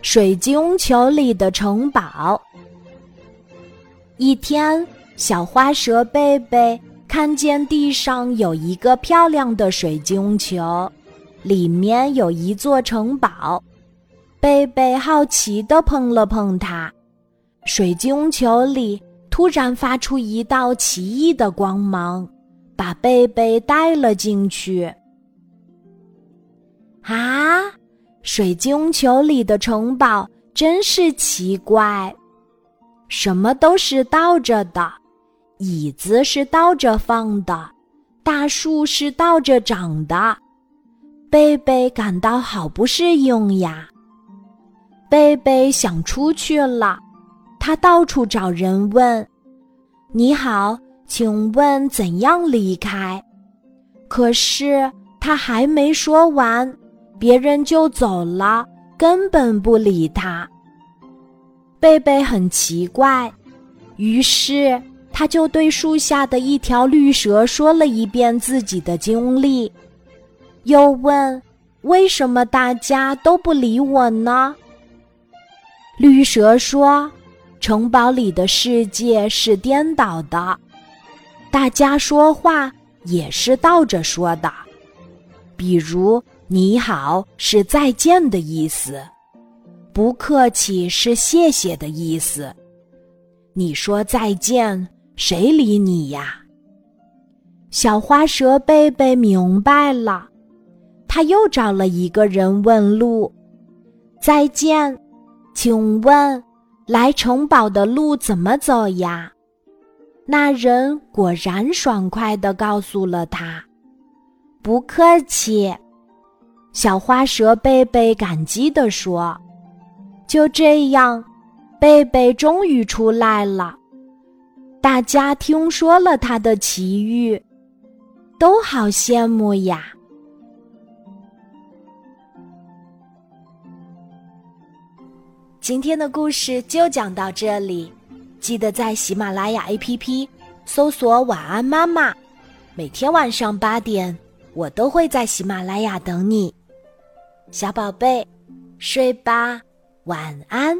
水晶球里的城堡。一天，小花蛇贝贝看见地上有一个漂亮的水晶球，里面有一座城堡。贝贝好奇地碰了碰它，水晶球里突然发出一道奇异的光芒，把贝贝带了进去。啊！水晶球里的城堡真是奇怪，什么都是倒着的，椅子是倒着放的，大树是倒着长的。贝贝感到好不适应呀。贝贝想出去了，他到处找人问：“你好，请问怎样离开？”可是他还没说完。别人就走了，根本不理他。贝贝很奇怪，于是他就对树下的一条绿蛇说了一遍自己的经历，又问：“为什么大家都不理我呢？”绿蛇说：“城堡里的世界是颠倒的，大家说话也是倒着说的，比如。”你好是再见的意思，不客气是谢谢的意思。你说再见，谁理你呀？小花蛇贝贝明白了，他又找了一个人问路：“再见，请问来城堡的路怎么走呀？”那人果然爽快的告诉了他：“不客气。”小花蛇贝贝感激地说：“就这样，贝贝终于出来了。大家听说了他的奇遇，都好羡慕呀。”今天的故事就讲到这里，记得在喜马拉雅 APP 搜索“晚安妈妈”，每天晚上八点，我都会在喜马拉雅等你。小宝贝，睡吧，晚安。